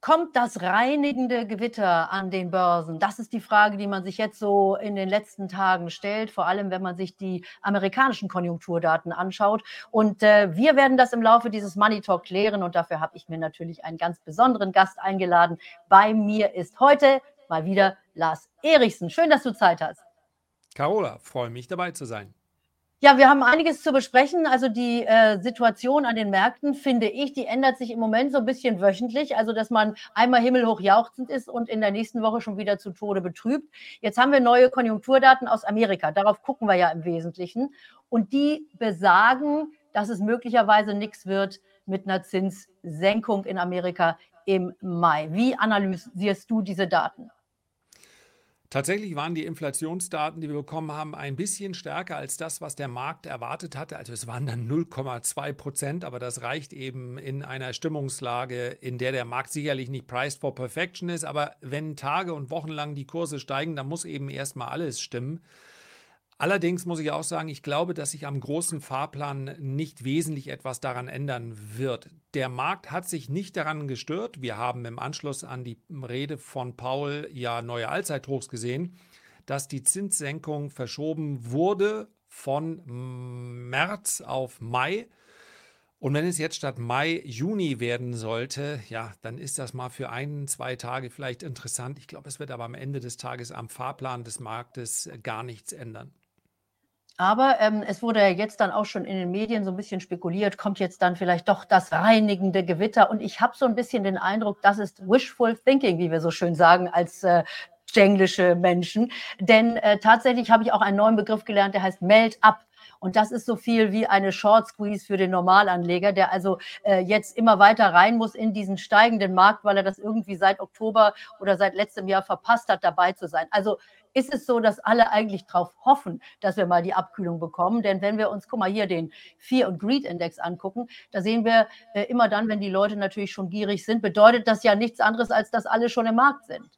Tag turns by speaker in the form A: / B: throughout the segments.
A: Kommt das reinigende Gewitter an den Börsen? Das ist die Frage, die man sich jetzt so in den letzten Tagen stellt, vor allem wenn man sich die amerikanischen Konjunkturdaten anschaut. Und äh, wir werden das im Laufe dieses Money Talk klären und dafür habe ich mir natürlich einen ganz besonderen Gast eingeladen. Bei mir ist heute mal wieder Lars Erichsen. Schön, dass du Zeit hast.
B: Carola, freue mich dabei zu sein.
A: Ja, wir haben einiges zu besprechen. Also die äh, Situation an den Märkten, finde ich, die ändert sich im Moment so ein bisschen wöchentlich. Also dass man einmal himmelhoch jauchzend ist und in der nächsten Woche schon wieder zu Tode betrübt. Jetzt haben wir neue Konjunkturdaten aus Amerika. Darauf gucken wir ja im Wesentlichen. Und die besagen, dass es möglicherweise nichts wird mit einer Zinssenkung in Amerika im Mai. Wie analysierst du diese Daten?
B: Tatsächlich waren die Inflationsdaten, die wir bekommen haben, ein bisschen stärker als das, was der Markt erwartet hatte. Also es waren dann 0,2 Prozent, aber das reicht eben in einer Stimmungslage, in der der Markt sicherlich nicht priced for perfection ist. Aber wenn Tage und Wochen lang die Kurse steigen, dann muss eben erstmal alles stimmen. Allerdings muss ich auch sagen, ich glaube, dass sich am großen Fahrplan nicht wesentlich etwas daran ändern wird. Der Markt hat sich nicht daran gestört. Wir haben im Anschluss an die Rede von Paul ja neue Allzeithochs gesehen, dass die Zinssenkung verschoben wurde von März auf Mai. Und wenn es jetzt statt Mai Juni werden sollte, ja, dann ist das mal für ein, zwei Tage vielleicht interessant. Ich glaube, es wird aber am Ende des Tages am Fahrplan des Marktes gar nichts ändern.
A: Aber ähm, es wurde ja jetzt dann auch schon in den Medien so ein bisschen spekuliert, kommt jetzt dann vielleicht doch das reinigende Gewitter. Und ich habe so ein bisschen den Eindruck, das ist wishful thinking, wie wir so schön sagen, als äh, englische Menschen. Denn äh, tatsächlich habe ich auch einen neuen Begriff gelernt, der heißt Melt up. Und das ist so viel wie eine Short Squeeze für den Normalanleger, der also äh, jetzt immer weiter rein muss in diesen steigenden Markt, weil er das irgendwie seit Oktober oder seit letztem Jahr verpasst hat, dabei zu sein. Also ist es so, dass alle eigentlich darauf hoffen, dass wir mal die Abkühlung bekommen. Denn wenn wir uns, guck mal hier, den Fear- und Greed-Index angucken, da sehen wir äh, immer dann, wenn die Leute natürlich schon gierig sind, bedeutet das ja nichts anderes, als dass alle schon im Markt sind.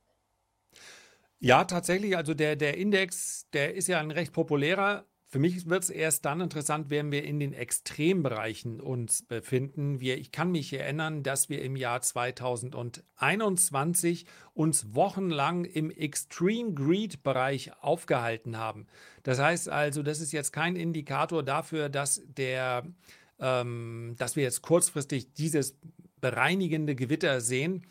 B: Ja, tatsächlich. Also der, der Index, der ist ja ein recht populärer für mich wird es erst dann interessant, wenn wir in den Extrembereichen uns befinden. Wir, ich kann mich erinnern, dass wir im Jahr 2021 uns wochenlang im Extreme Greed Bereich aufgehalten haben. Das heißt also, das ist jetzt kein Indikator dafür, dass der, ähm, dass wir jetzt kurzfristig dieses bereinigende Gewitter sehen.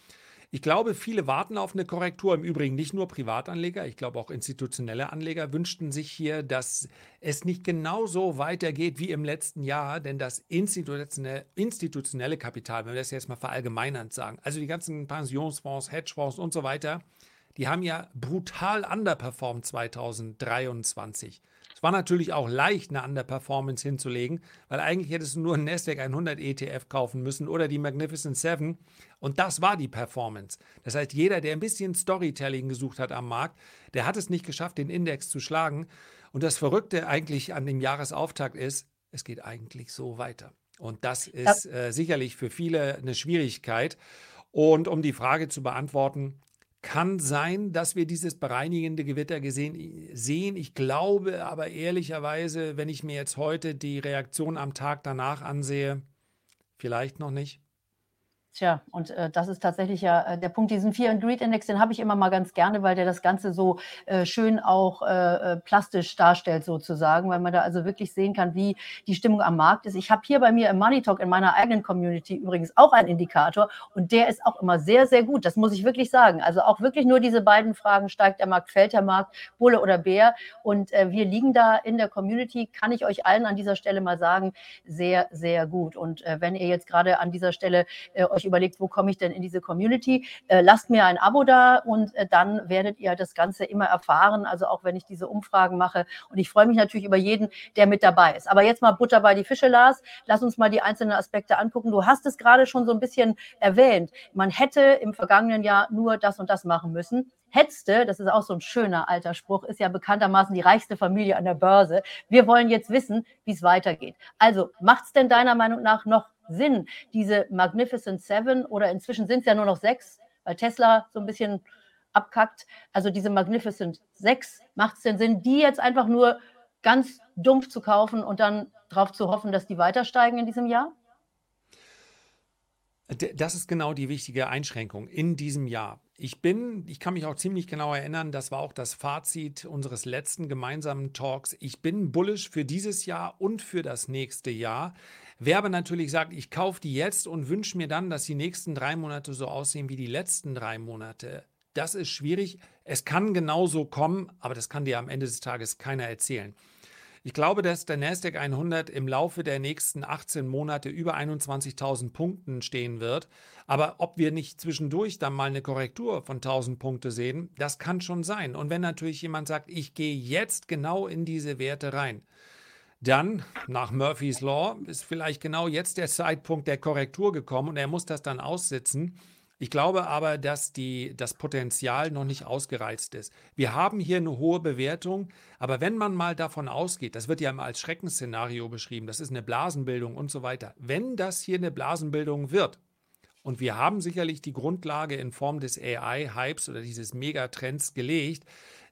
B: Ich glaube, viele warten auf eine Korrektur. Im Übrigen nicht nur Privatanleger, ich glaube auch institutionelle Anleger wünschten sich hier, dass es nicht genauso weitergeht wie im letzten Jahr, denn das institutionelle, Kapital, wenn wir das jetzt mal verallgemeinernd sagen, also die ganzen Pensionsfonds, Hedgefonds und so weiter, die haben ja brutal underperformed 2023. Es war natürlich auch leicht, eine Underperformance hinzulegen, weil eigentlich hättest du nur einen Nasdaq 100 ETF kaufen müssen oder die Magnificent Seven. Und das war die Performance. Das heißt, jeder, der ein bisschen Storytelling gesucht hat am Markt, der hat es nicht geschafft, den Index zu schlagen. Und das Verrückte eigentlich an dem Jahresauftakt ist, es geht eigentlich so weiter. Und das ist äh, sicherlich für viele eine Schwierigkeit. Und um die Frage zu beantworten, kann sein, dass wir dieses bereinigende Gewitter gesehen, sehen. Ich glaube aber ehrlicherweise, wenn ich mir jetzt heute die Reaktion am Tag danach ansehe, vielleicht noch nicht.
A: Tja, und äh, das ist tatsächlich ja äh, der Punkt. Diesen Fear and Greed Index, den habe ich immer mal ganz gerne, weil der das Ganze so äh, schön auch äh, äh, plastisch darstellt, sozusagen, weil man da also wirklich sehen kann, wie die Stimmung am Markt ist. Ich habe hier bei mir im Money Talk in meiner eigenen Community übrigens auch einen Indikator und der ist auch immer sehr, sehr gut. Das muss ich wirklich sagen. Also auch wirklich nur diese beiden Fragen: steigt der Markt, fällt der Markt, Bulle oder Bär? Und äh, wir liegen da in der Community, kann ich euch allen an dieser Stelle mal sagen, sehr, sehr gut. Und wenn ihr jetzt gerade an dieser Stelle euch euch überlegt, wo komme ich denn in diese Community, äh, lasst mir ein Abo da und äh, dann werdet ihr das Ganze immer erfahren, also auch wenn ich diese Umfragen mache. Und ich freue mich natürlich über jeden, der mit dabei ist. Aber jetzt mal Butter bei die Fische, Lars. Lass uns mal die einzelnen Aspekte angucken. Du hast es gerade schon so ein bisschen erwähnt. Man hätte im vergangenen Jahr nur das und das machen müssen. Hetzte, das ist auch so ein schöner alter Spruch, ist ja bekanntermaßen die reichste Familie an der Börse. Wir wollen jetzt wissen, wie es weitergeht. Also macht es denn deiner Meinung nach noch Sinn, diese Magnificent Seven oder inzwischen sind es ja nur noch sechs, weil Tesla so ein bisschen abkackt. Also diese Magnificent 6, macht es denn Sinn, die jetzt einfach nur ganz dumpf zu kaufen und dann darauf zu hoffen, dass die weiter steigen in diesem Jahr?
B: Das ist genau die wichtige Einschränkung in diesem Jahr. Ich bin, ich kann mich auch ziemlich genau erinnern, das war auch das Fazit unseres letzten gemeinsamen Talks. Ich bin bullish für dieses Jahr und für das nächste Jahr. Wer aber natürlich sagt, ich kaufe die jetzt und wünsche mir dann, dass die nächsten drei Monate so aussehen wie die letzten drei Monate, das ist schwierig. Es kann genauso kommen, aber das kann dir am Ende des Tages keiner erzählen. Ich glaube, dass der Nasdaq 100 im Laufe der nächsten 18 Monate über 21.000 Punkten stehen wird. Aber ob wir nicht zwischendurch dann mal eine Korrektur von 1000 Punkte sehen, das kann schon sein. Und wenn natürlich jemand sagt, ich gehe jetzt genau in diese Werte rein, dann, nach Murphy's Law, ist vielleicht genau jetzt der Zeitpunkt der Korrektur gekommen und er muss das dann aussitzen. Ich glaube aber, dass die, das Potenzial noch nicht ausgereizt ist. Wir haben hier eine hohe Bewertung, aber wenn man mal davon ausgeht, das wird ja immer als Schreckensszenario beschrieben, das ist eine Blasenbildung und so weiter. Wenn das hier eine Blasenbildung wird, und wir haben sicherlich die Grundlage in Form des AI-Hypes oder dieses Megatrends gelegt,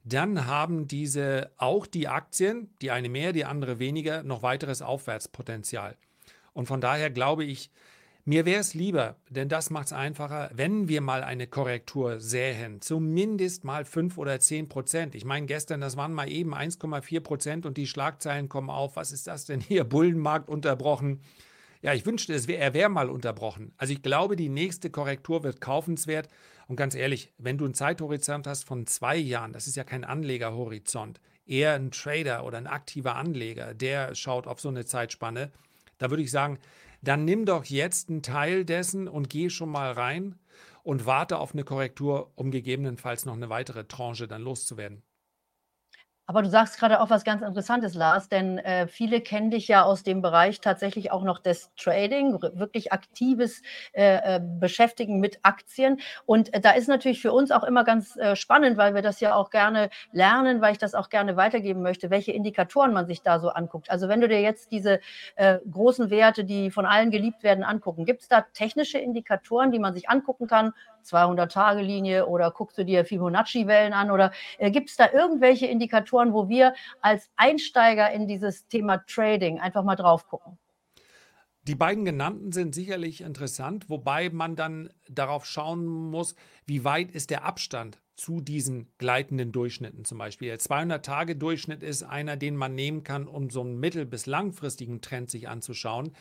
B: dann haben diese auch die Aktien, die eine mehr, die andere weniger, noch weiteres Aufwärtspotenzial. Und von daher glaube ich, mir wäre es lieber, denn das macht es einfacher, wenn wir mal eine Korrektur sähen, zumindest mal 5 oder 10 Prozent. Ich meine, gestern, das waren mal eben 1,4 Prozent und die Schlagzeilen kommen auf. Was ist das denn hier? Bullenmarkt unterbrochen. Ja, ich wünschte, es wär, er wäre mal unterbrochen. Also ich glaube, die nächste Korrektur wird kaufenswert. Und ganz ehrlich, wenn du einen Zeithorizont hast von zwei Jahren, das ist ja kein Anlegerhorizont, eher ein Trader oder ein aktiver Anleger, der schaut auf so eine Zeitspanne, da würde ich sagen, dann nimm doch jetzt einen Teil dessen und geh schon mal rein und warte auf eine Korrektur, um gegebenenfalls noch eine weitere Tranche dann loszuwerden.
A: Aber du sagst gerade auch was ganz Interessantes, Lars, denn äh, viele kennen dich ja aus dem Bereich tatsächlich auch noch des Trading, wirklich aktives äh, äh, Beschäftigen mit Aktien. Und äh, da ist natürlich für uns auch immer ganz äh, spannend, weil wir das ja auch gerne lernen, weil ich das auch gerne weitergeben möchte, welche Indikatoren man sich da so anguckt. Also wenn du dir jetzt diese äh, großen Werte, die von allen geliebt werden, angucken, gibt es da technische Indikatoren, die man sich angucken kann, 200-Tage-Linie oder guckst du dir Fibonacci-Wellen an oder äh, gibt es da irgendwelche Indikatoren, wo wir als Einsteiger in dieses Thema Trading einfach mal drauf gucken?
B: Die beiden genannten sind sicherlich interessant, wobei man dann darauf schauen muss, wie weit ist der Abstand zu diesen gleitenden Durchschnitten zum Beispiel. Der 200-Tage-Durchschnitt ist einer, den man nehmen kann, um so einen mittel- bis langfristigen Trend sich anzuschauen.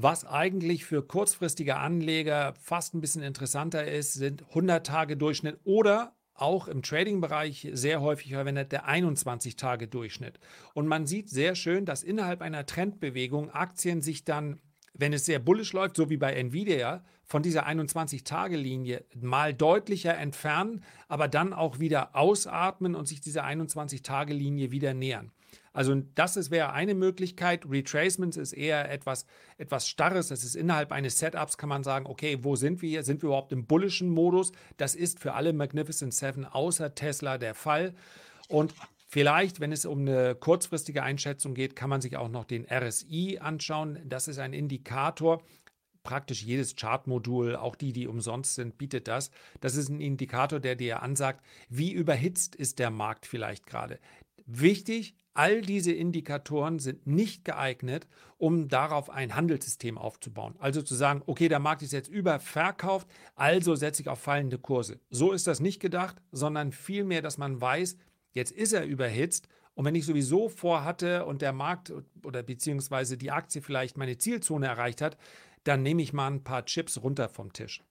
B: Was eigentlich für kurzfristige Anleger fast ein bisschen interessanter ist, sind 100 Tage Durchschnitt oder auch im Trading-Bereich sehr häufig verwendet der 21-Tage-Durchschnitt. Und man sieht sehr schön, dass innerhalb einer Trendbewegung Aktien sich dann, wenn es sehr bullisch läuft, so wie bei Nvidia, von dieser 21-Tage-Linie mal deutlicher entfernen, aber dann auch wieder ausatmen und sich dieser 21-Tage-Linie wieder nähern. Also das wäre eine Möglichkeit. Retracements ist eher etwas, etwas Starres. Das ist innerhalb eines Setups, kann man sagen, okay, wo sind wir hier? Sind wir überhaupt im bullischen Modus? Das ist für alle Magnificent Seven außer Tesla der Fall. Und Vielleicht, wenn es um eine kurzfristige Einschätzung geht, kann man sich auch noch den RSI anschauen. Das ist ein Indikator. Praktisch jedes Chartmodul, auch die, die umsonst sind, bietet das. Das ist ein Indikator, der dir ansagt, wie überhitzt ist der Markt vielleicht gerade. Wichtig, All diese Indikatoren sind nicht geeignet, um darauf ein Handelssystem aufzubauen. Also zu sagen, okay, der Markt ist jetzt überverkauft, also setze ich auf fallende Kurse. So ist das nicht gedacht, sondern vielmehr, dass man weiß, jetzt ist er überhitzt und wenn ich sowieso vorhatte und der Markt oder beziehungsweise die Aktie vielleicht meine Zielzone erreicht hat, dann nehme ich mal ein paar Chips runter vom Tisch.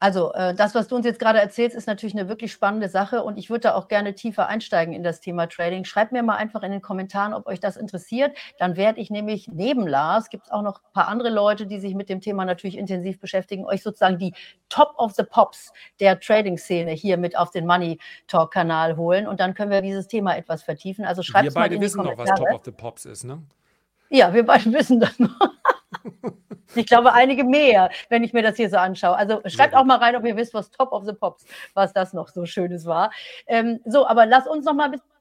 A: Also äh, das, was du uns jetzt gerade erzählst, ist natürlich eine wirklich spannende Sache und ich würde da auch gerne tiefer einsteigen in das Thema Trading. Schreibt mir mal einfach in den Kommentaren, ob euch das interessiert. Dann werde ich nämlich neben Lars, gibt es auch noch ein paar andere Leute, die sich mit dem Thema natürlich intensiv beschäftigen, euch sozusagen die Top of the Pops der Trading-Szene hier mit auf den Money Talk-Kanal holen und dann können wir dieses Thema etwas vertiefen. Also schreibt
B: mal in die Kommentare. Wir beide wissen noch, was Top of the Pops ist, ne?
A: Ja, wir beide wissen das noch. Ich glaube, einige mehr, wenn ich mir das hier so anschaue. Also schreibt auch mal rein, ob ihr wisst, was Top of the Pops, was das noch so Schönes war. Ähm, so, aber lass uns noch mal ein bisschen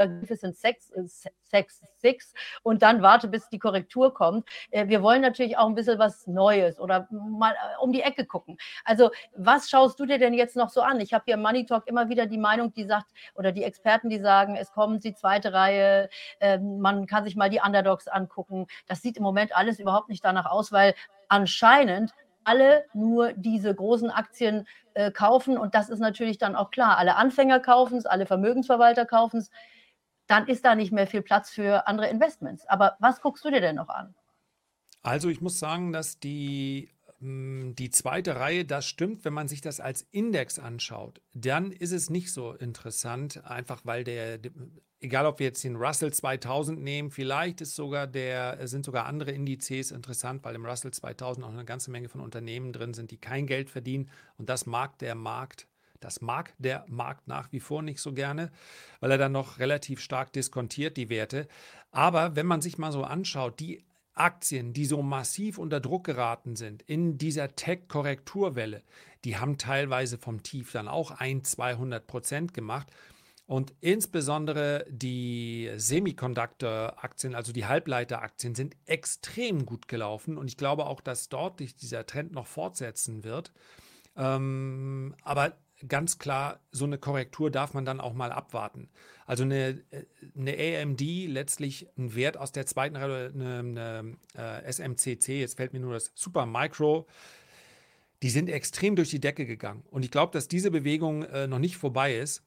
A: Magnificent Sex, Sex Six und dann warte, bis die Korrektur kommt. Äh, wir wollen natürlich auch ein bisschen was Neues oder mal äh, um die Ecke gucken. Also, was schaust du dir denn jetzt noch so an? Ich habe hier im Money Talk immer wieder die Meinung, die sagt, oder die Experten, die sagen, es kommt die zweite Reihe, ähm, man kann sich mal die Underdogs angucken. Das sieht im Moment alles überhaupt nicht danach aus, weil anscheinend alle nur diese großen Aktien äh, kaufen und das ist natürlich dann auch klar. Alle Anfänger kaufen es, alle Vermögensverwalter kaufen es dann ist da nicht mehr viel Platz für andere Investments. Aber was guckst du dir denn noch an?
B: Also ich muss sagen, dass die, hm, die zweite Reihe, das stimmt, wenn man sich das als Index anschaut, dann ist es nicht so interessant, einfach weil der, egal ob wir jetzt den Russell 2000 nehmen, vielleicht ist sogar der, sind sogar andere Indizes interessant, weil im Russell 2000 auch eine ganze Menge von Unternehmen drin sind, die kein Geld verdienen und das mag der Markt das mag der Markt nach wie vor nicht so gerne, weil er dann noch relativ stark diskontiert, die Werte. Aber wenn man sich mal so anschaut, die Aktien, die so massiv unter Druck geraten sind in dieser Tech-Korrekturwelle, die haben teilweise vom Tief dann auch ein, 200 Prozent gemacht. Und insbesondere die Semiconductor-Aktien, also die Halbleiter-Aktien, sind extrem gut gelaufen. Und ich glaube auch, dass dort sich dieser Trend noch fortsetzen wird. Ähm, aber ganz klar, so eine Korrektur darf man dann auch mal abwarten. Also eine, eine AMD, letztlich ein Wert aus der zweiten Reihe, eine, eine äh, SMCC, jetzt fällt mir nur das Super Micro, die sind extrem durch die Decke gegangen. Und ich glaube, dass diese Bewegung äh, noch nicht vorbei ist,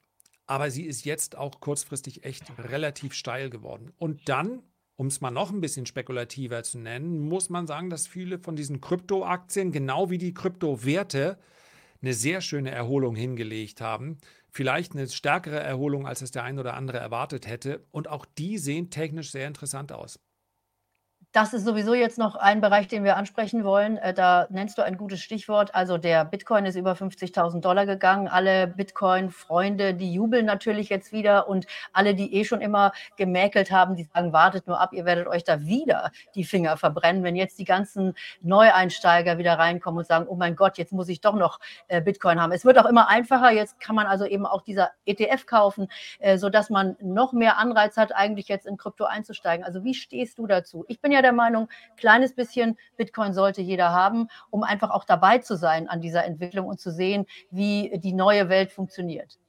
B: aber sie ist jetzt auch kurzfristig echt relativ steil geworden. Und dann, um es mal noch ein bisschen spekulativer zu nennen, muss man sagen, dass viele von diesen Kryptoaktien, genau wie die Kryptowerte, eine sehr schöne Erholung hingelegt haben. Vielleicht eine stärkere Erholung, als es der ein oder andere erwartet hätte. Und auch die sehen technisch sehr interessant aus.
A: Das ist sowieso jetzt noch ein Bereich, den wir ansprechen wollen. Äh, da nennst du ein gutes Stichwort. Also der Bitcoin ist über 50.000 Dollar gegangen. Alle Bitcoin-Freunde, die jubeln natürlich jetzt wieder und alle, die eh schon immer gemäkelt haben, die sagen, wartet nur ab, ihr werdet euch da wieder die Finger verbrennen, wenn jetzt die ganzen Neueinsteiger wieder reinkommen und sagen, oh mein Gott, jetzt muss ich doch noch äh, Bitcoin haben. Es wird auch immer einfacher. Jetzt kann man also eben auch dieser ETF kaufen, äh, sodass man noch mehr Anreiz hat, eigentlich jetzt in Krypto einzusteigen. Also wie stehst du dazu? Ich bin ja der Meinung, kleines bisschen Bitcoin sollte jeder haben, um einfach auch dabei zu sein an dieser Entwicklung und zu sehen, wie die neue Welt funktioniert.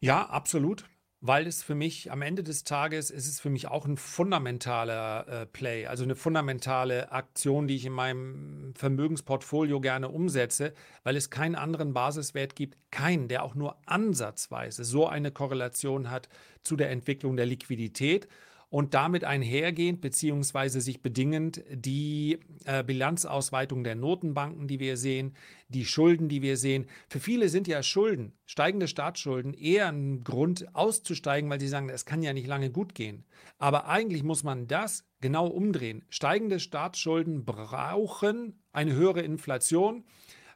B: Ja, absolut weil es für mich am Ende des Tages ist es für mich auch ein fundamentaler äh, Play, also eine fundamentale Aktion, die ich in meinem Vermögensportfolio gerne umsetze, weil es keinen anderen Basiswert gibt, keinen, der auch nur ansatzweise so eine Korrelation hat zu der Entwicklung der Liquidität und damit einhergehend beziehungsweise sich bedingend die äh, Bilanzausweitung der Notenbanken, die wir sehen, die Schulden, die wir sehen. Für viele sind ja Schulden, steigende Staatsschulden, eher ein Grund auszusteigen, weil sie sagen, es kann ja nicht lange gut gehen. Aber eigentlich muss man das genau umdrehen. Steigende Staatsschulden brauchen eine höhere Inflation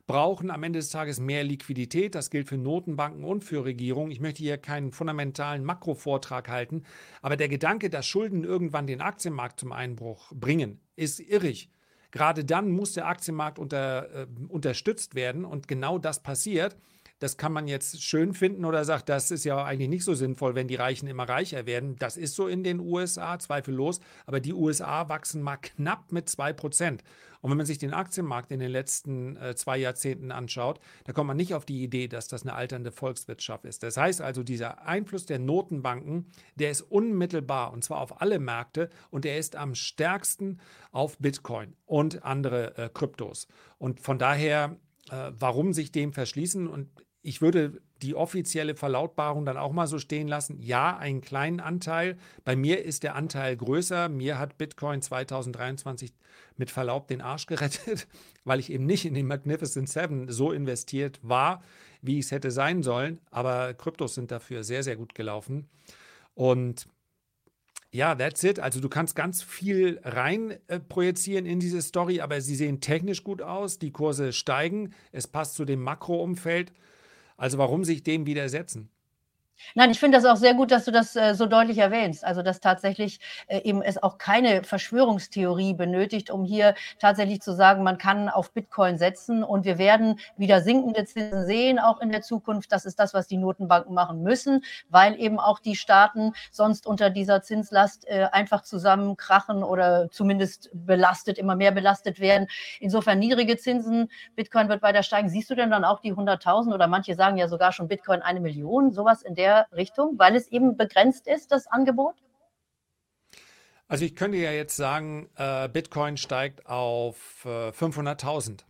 B: brauchen am Ende des Tages mehr Liquidität. Das gilt für Notenbanken und für Regierungen. Ich möchte hier keinen fundamentalen Makrovortrag halten, aber der Gedanke, dass Schulden irgendwann den Aktienmarkt zum Einbruch bringen, ist irrig. Gerade dann muss der Aktienmarkt unter, äh, unterstützt werden und genau das passiert. Das kann man jetzt schön finden oder sagt, das ist ja eigentlich nicht so sinnvoll, wenn die Reichen immer reicher werden. Das ist so in den USA, zweifellos. Aber die USA wachsen mal knapp mit 2%. Und wenn man sich den Aktienmarkt in den letzten äh, zwei Jahrzehnten anschaut, da kommt man nicht auf die Idee, dass das eine alternde Volkswirtschaft ist. Das heißt also, dieser Einfluss der Notenbanken, der ist unmittelbar und zwar auf alle Märkte und der ist am stärksten auf Bitcoin und andere äh, Kryptos. Und von daher, äh, warum sich dem verschließen? Und ich würde die offizielle Verlautbarung dann auch mal so stehen lassen. Ja, einen kleinen Anteil. Bei mir ist der Anteil größer. Mir hat Bitcoin 2023 mit Verlaub den Arsch gerettet, weil ich eben nicht in den Magnificent Seven so investiert war, wie ich es hätte sein sollen. Aber Kryptos sind dafür sehr, sehr gut gelaufen. Und ja, that's it. Also du kannst ganz viel rein äh, projizieren in diese Story, aber sie sehen technisch gut aus. Die Kurse steigen. Es passt zu dem Makroumfeld. Also warum sich dem widersetzen?
A: Nein, ich finde das auch sehr gut, dass du das äh, so deutlich erwähnst. Also, dass tatsächlich äh, eben es auch keine Verschwörungstheorie benötigt, um hier tatsächlich zu sagen, man kann auf Bitcoin setzen und wir werden wieder sinkende Zinsen sehen, auch in der Zukunft. Das ist das, was die Notenbanken machen müssen, weil eben auch die Staaten sonst unter dieser Zinslast äh, einfach zusammenkrachen oder zumindest belastet, immer mehr belastet werden. Insofern niedrige Zinsen, Bitcoin wird weiter steigen. Siehst du denn dann auch die 100.000 oder manche sagen ja sogar schon Bitcoin eine Million, sowas in der Richtung, weil es eben begrenzt ist, das Angebot?
B: Also ich könnte ja jetzt sagen, äh, Bitcoin steigt auf äh, 500.000.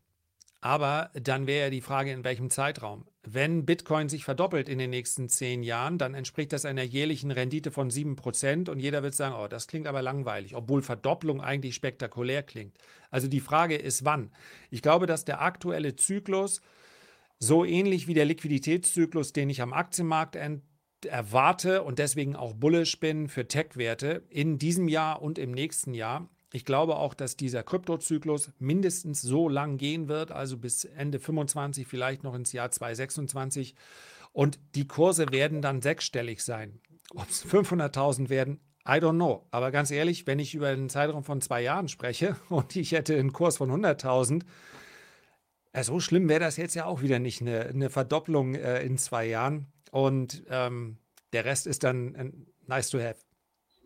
B: Aber dann wäre ja die Frage, in welchem Zeitraum. Wenn Bitcoin sich verdoppelt in den nächsten zehn Jahren, dann entspricht das einer jährlichen Rendite von 7% und jeder wird sagen, oh, das klingt aber langweilig, obwohl Verdopplung eigentlich spektakulär klingt. Also die Frage ist, wann. Ich glaube, dass der aktuelle Zyklus so ähnlich wie der Liquiditätszyklus, den ich am Aktienmarkt erwarte und deswegen auch bullish bin für Tech-Werte in diesem Jahr und im nächsten Jahr. Ich glaube auch, dass dieser Kryptozyklus mindestens so lang gehen wird, also bis Ende 25, vielleicht noch ins Jahr 2026. Und die Kurse werden dann sechsstellig sein. Ob es 500.000 werden, I don't know. Aber ganz ehrlich, wenn ich über einen Zeitraum von zwei Jahren spreche und ich hätte einen Kurs von 100.000, äh, so schlimm wäre das jetzt ja auch wieder nicht, eine, eine Verdopplung äh, in zwei Jahren. Und ähm, der Rest ist dann äh, nice to have.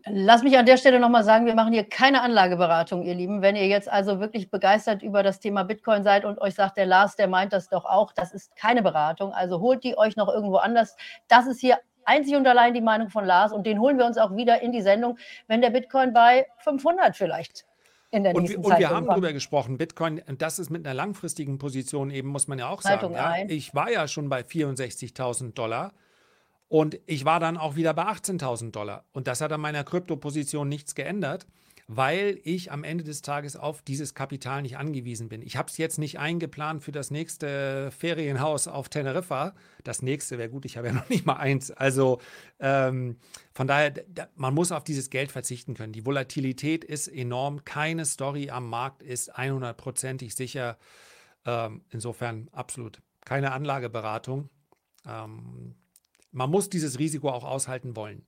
A: Lass mich an der Stelle nochmal sagen, wir machen hier keine Anlageberatung, ihr Lieben. Wenn ihr jetzt also wirklich begeistert über das Thema Bitcoin seid und euch sagt, der Lars, der meint das doch auch, das ist keine Beratung. Also holt die euch noch irgendwo anders. Das ist hier einzig und allein die Meinung von Lars und den holen wir uns auch wieder in die Sendung, wenn der Bitcoin bei 500 vielleicht
B: in der und nächsten wir, Zeit. Und wir haben darüber gesprochen, Bitcoin, das ist mit einer langfristigen Position eben, muss man ja auch sagen. Ja, ich war ja schon bei 64.000 Dollar und ich war dann auch wieder bei 18.000 Dollar. Und das hat an meiner Kryptoposition nichts geändert, weil ich am Ende des Tages auf dieses Kapital nicht angewiesen bin. Ich habe es jetzt nicht eingeplant für das nächste Ferienhaus auf Teneriffa. Das nächste wäre gut, ich habe ja noch nicht mal eins. Also ähm, von daher, da, man muss auf dieses Geld verzichten können. Die Volatilität ist enorm. Keine Story am Markt ist 100%ig sicher. Ähm, insofern absolut keine Anlageberatung. Ähm, man muss dieses Risiko auch aushalten wollen.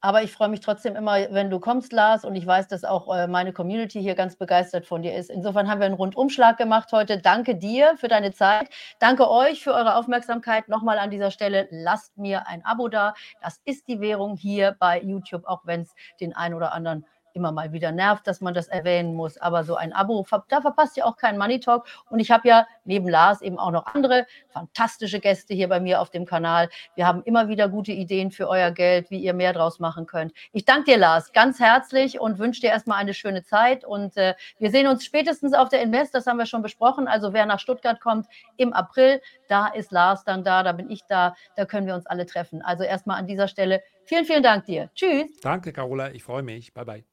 A: Aber ich freue mich trotzdem immer, wenn du kommst, Lars, und ich weiß, dass auch äh, meine Community hier ganz begeistert von dir ist. Insofern haben wir einen Rundumschlag gemacht heute. Danke dir für deine Zeit. Danke euch für eure Aufmerksamkeit. Nochmal an dieser Stelle, lasst mir ein Abo da. Das ist die Währung hier bei YouTube, auch wenn es den einen oder anderen immer mal wieder nervt, dass man das erwähnen muss. Aber so ein Abo, da verpasst ihr auch keinen Money Talk. Und ich habe ja neben Lars eben auch noch andere fantastische Gäste hier bei mir auf dem Kanal. Wir haben immer wieder gute Ideen für euer Geld, wie ihr mehr draus machen könnt. Ich danke dir, Lars, ganz herzlich und wünsche dir erstmal eine schöne Zeit. Und äh, wir sehen uns spätestens auf der Invest, das haben wir schon besprochen. Also wer nach Stuttgart kommt im April, da ist Lars dann da, da bin ich da, da können wir uns alle treffen. Also erstmal an dieser Stelle vielen, vielen Dank dir. Tschüss.
B: Danke, Carola, ich freue mich. Bye, bye.